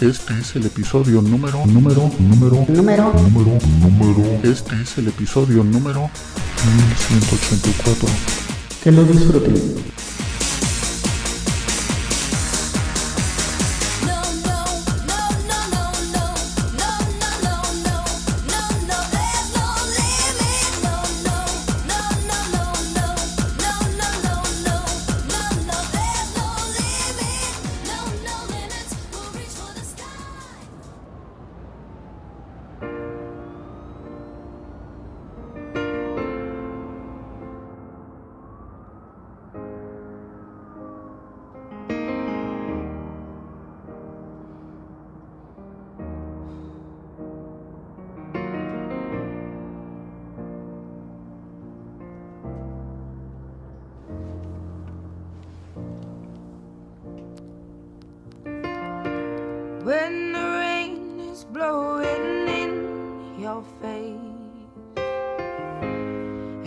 Este es el episodio número, número, número, Número. número, número. Este es el episodio número 1184. Que lo disfruten.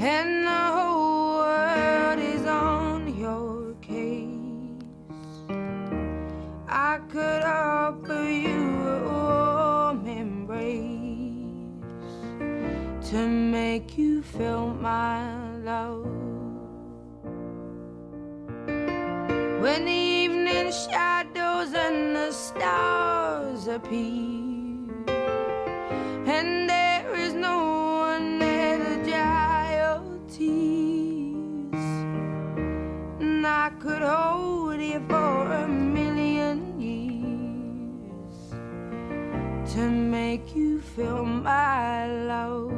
And the whole world is on your case, I could offer you a warm embrace to make you feel my love. When the evening shadows and the stars appear, feel my love.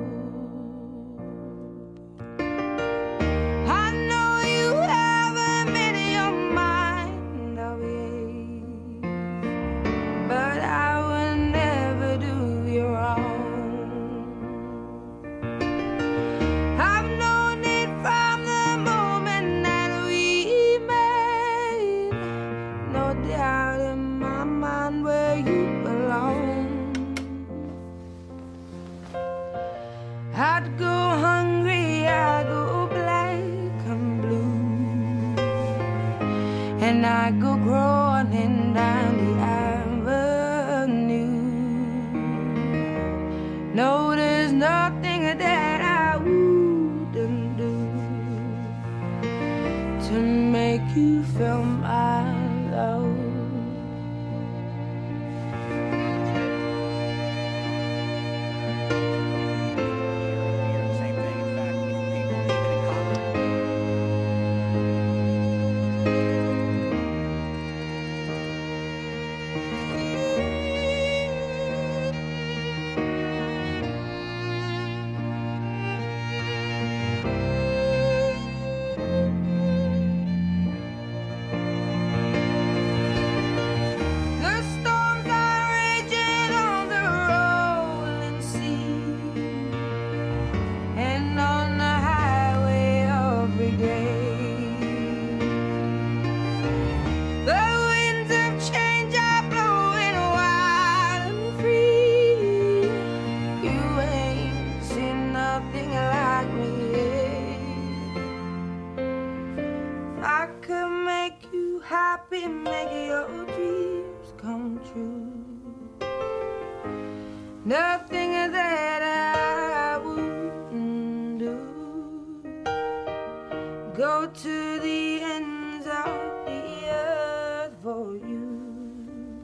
Go to the ends of the earth for you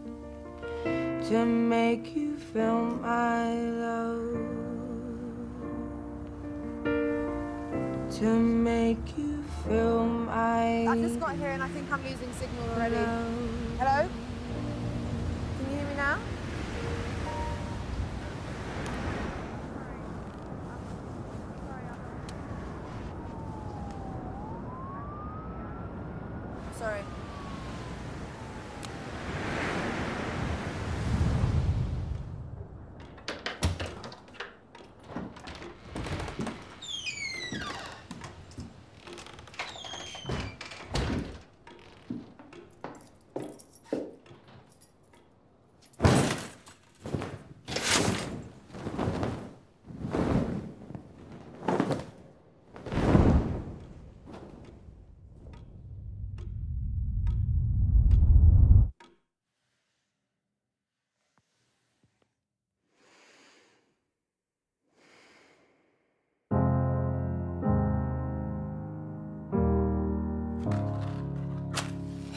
to make you feel my love. To make you feel my I've just got here and I think I'm losing signal already. love.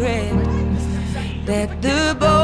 that the both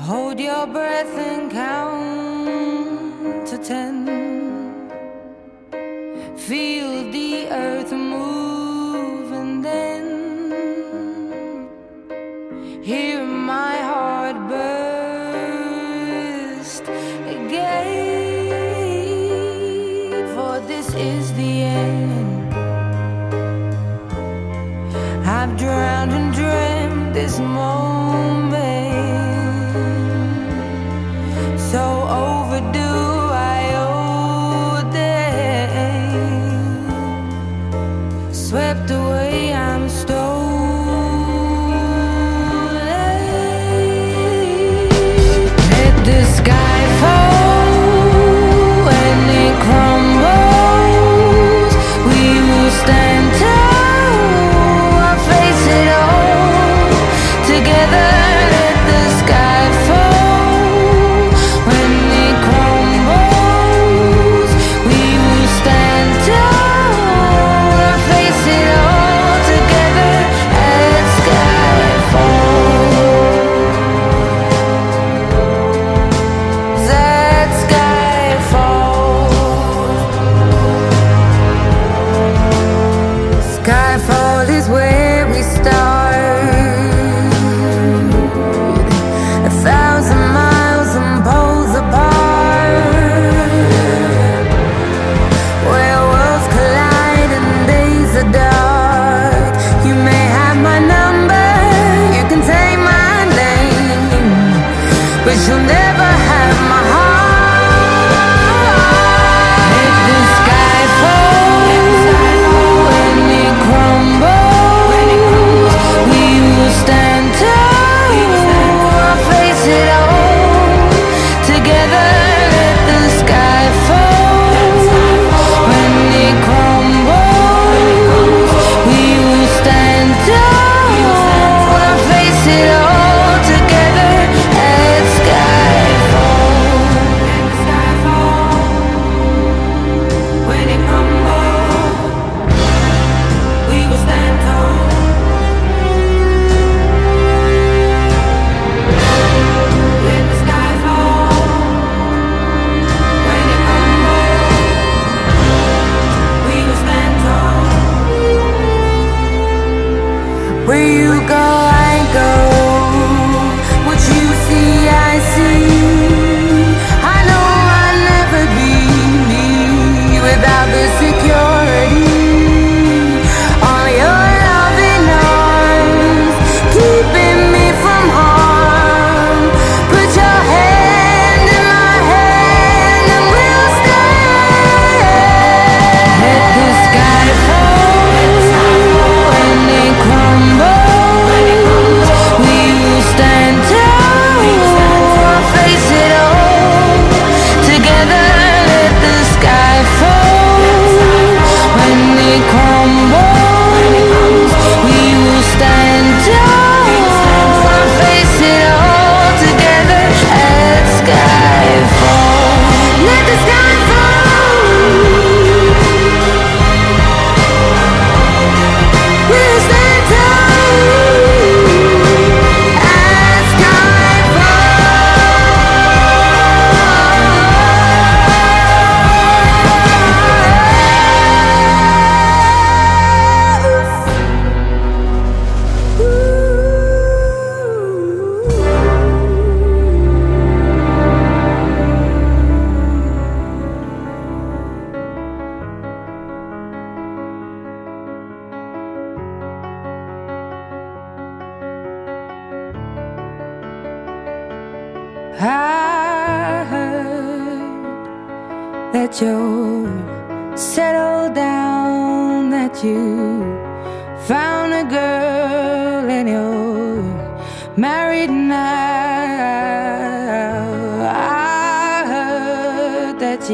Hold your breath and count to ten. Feel the earth.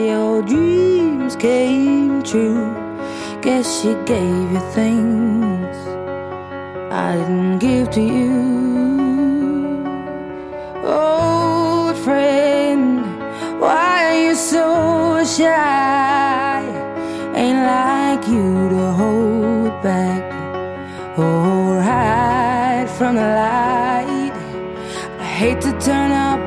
Your dreams came true. Guess she gave you things I didn't give to you.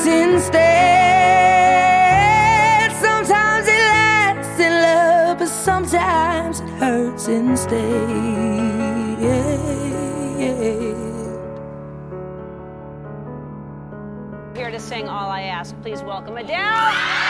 hurts instead. Sometimes it lasts in love, but sometimes it hurts instead. Here to sing All I Ask. Please welcome Adele.